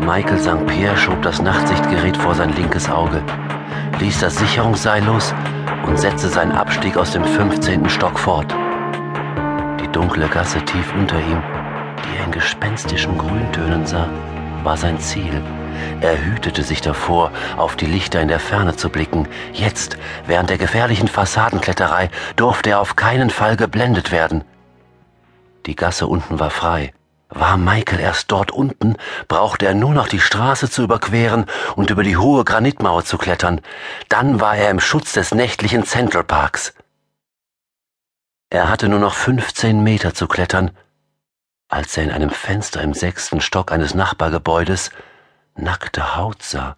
Michael St. Pierre schob das Nachtsichtgerät vor sein linkes Auge, ließ das Sicherungsseil los und setzte seinen Abstieg aus dem 15. Stock fort. Die dunkle Gasse tief unter ihm, die er in gespenstischen Grüntönen sah, war sein Ziel. Er hütete sich davor, auf die Lichter in der Ferne zu blicken. Jetzt, während der gefährlichen Fassadenkletterei, durfte er auf keinen Fall geblendet werden. Die Gasse unten war frei. War Michael erst dort unten, brauchte er nur noch die Straße zu überqueren und über die hohe Granitmauer zu klettern. Dann war er im Schutz des nächtlichen Central Parks. Er hatte nur noch 15 Meter zu klettern, als er in einem Fenster im sechsten Stock eines Nachbargebäudes nackte Haut sah.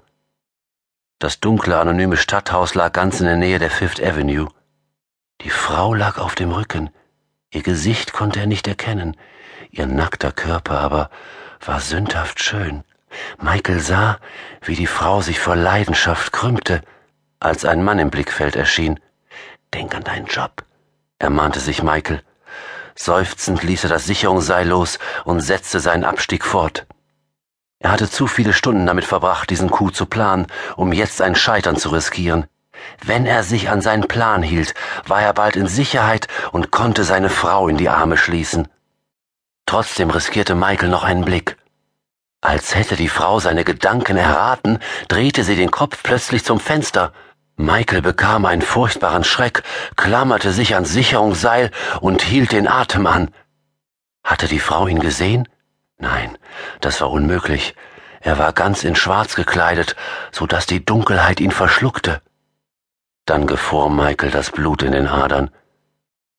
Das dunkle, anonyme Stadthaus lag ganz in der Nähe der Fifth Avenue. Die Frau lag auf dem Rücken. Ihr Gesicht konnte er nicht erkennen, ihr nackter Körper aber war sündhaft schön. Michael sah, wie die Frau sich vor Leidenschaft krümmte, als ein Mann im Blickfeld erschien. Denk an deinen Job, ermahnte sich Michael. Seufzend ließ er das Sicherungsseil los und setzte seinen Abstieg fort. Er hatte zu viele Stunden damit verbracht, diesen Coup zu planen, um jetzt ein Scheitern zu riskieren. Wenn er sich an seinen Plan hielt, war er bald in Sicherheit und konnte seine Frau in die Arme schließen. Trotzdem riskierte Michael noch einen Blick. Als hätte die Frau seine Gedanken erraten, drehte sie den Kopf plötzlich zum Fenster. Michael bekam einen furchtbaren Schreck, klammerte sich ans Sicherungsseil und hielt den Atem an. Hatte die Frau ihn gesehen? Nein, das war unmöglich. Er war ganz in Schwarz gekleidet, so dass die Dunkelheit ihn verschluckte. Dann gefror Michael das Blut in den Adern.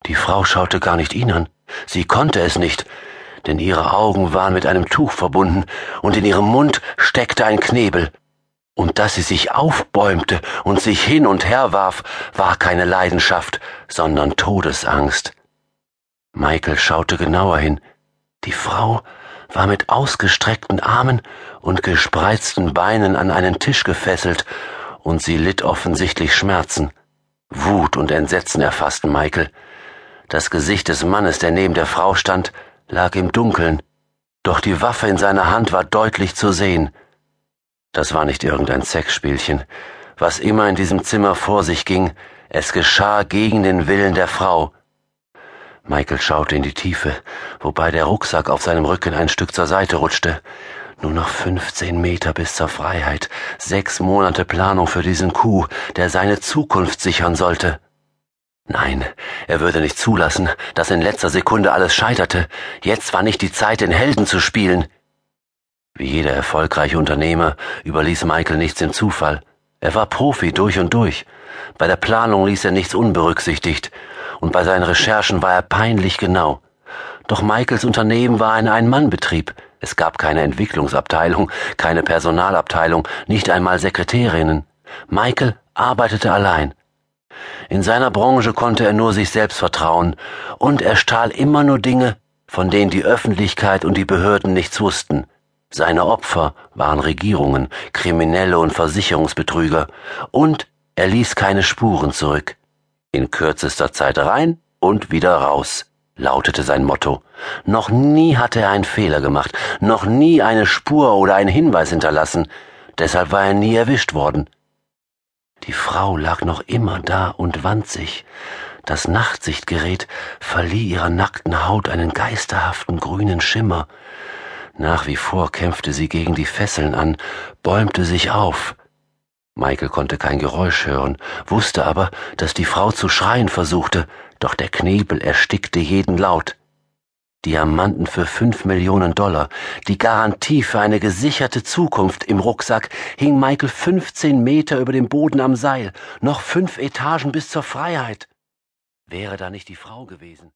Die Frau schaute gar nicht ihn an. Sie konnte es nicht, denn ihre Augen waren mit einem Tuch verbunden und in ihrem Mund steckte ein Knebel. Und dass sie sich aufbäumte und sich hin und her warf, war keine Leidenschaft, sondern Todesangst. Michael schaute genauer hin. Die Frau war mit ausgestreckten Armen und gespreizten Beinen an einen Tisch gefesselt, und sie litt offensichtlich Schmerzen. Wut und Entsetzen erfassten Michael. Das Gesicht des Mannes, der neben der Frau stand, lag im Dunkeln, doch die Waffe in seiner Hand war deutlich zu sehen. Das war nicht irgendein Sexspielchen. Was immer in diesem Zimmer vor sich ging, es geschah gegen den Willen der Frau. Michael schaute in die Tiefe, wobei der Rucksack auf seinem Rücken ein Stück zur Seite rutschte. Nur noch 15 Meter bis zur Freiheit, sechs Monate Planung für diesen Coup, der seine Zukunft sichern sollte. Nein, er würde nicht zulassen, dass in letzter Sekunde alles scheiterte. Jetzt war nicht die Zeit, den Helden zu spielen. Wie jeder erfolgreiche Unternehmer überließ Michael nichts dem Zufall. Er war Profi durch und durch. Bei der Planung ließ er nichts unberücksichtigt, und bei seinen Recherchen war er peinlich genau. Doch Michaels Unternehmen war ein Ein-Mann-Betrieb. Es gab keine Entwicklungsabteilung, keine Personalabteilung, nicht einmal Sekretärinnen. Michael arbeitete allein. In seiner Branche konnte er nur sich selbst vertrauen, und er stahl immer nur Dinge, von denen die Öffentlichkeit und die Behörden nichts wussten. Seine Opfer waren Regierungen, Kriminelle und Versicherungsbetrüger, und er ließ keine Spuren zurück. In kürzester Zeit rein und wieder raus, lautete sein Motto. Noch nie hatte er einen Fehler gemacht, noch nie eine Spur oder einen Hinweis hinterlassen, deshalb war er nie erwischt worden. Die Frau lag noch immer da und wand sich. Das Nachtsichtgerät verlieh ihrer nackten Haut einen geisterhaften grünen Schimmer. Nach wie vor kämpfte sie gegen die Fesseln an, bäumte sich auf. Michael konnte kein Geräusch hören, wusste aber, dass die Frau zu schreien versuchte, doch der Knebel erstickte jeden Laut. Diamanten für fünf Millionen Dollar, die Garantie für eine gesicherte Zukunft im Rucksack, hing Michael 15 Meter über dem Boden am Seil, noch fünf Etagen bis zur Freiheit. Wäre da nicht die Frau gewesen?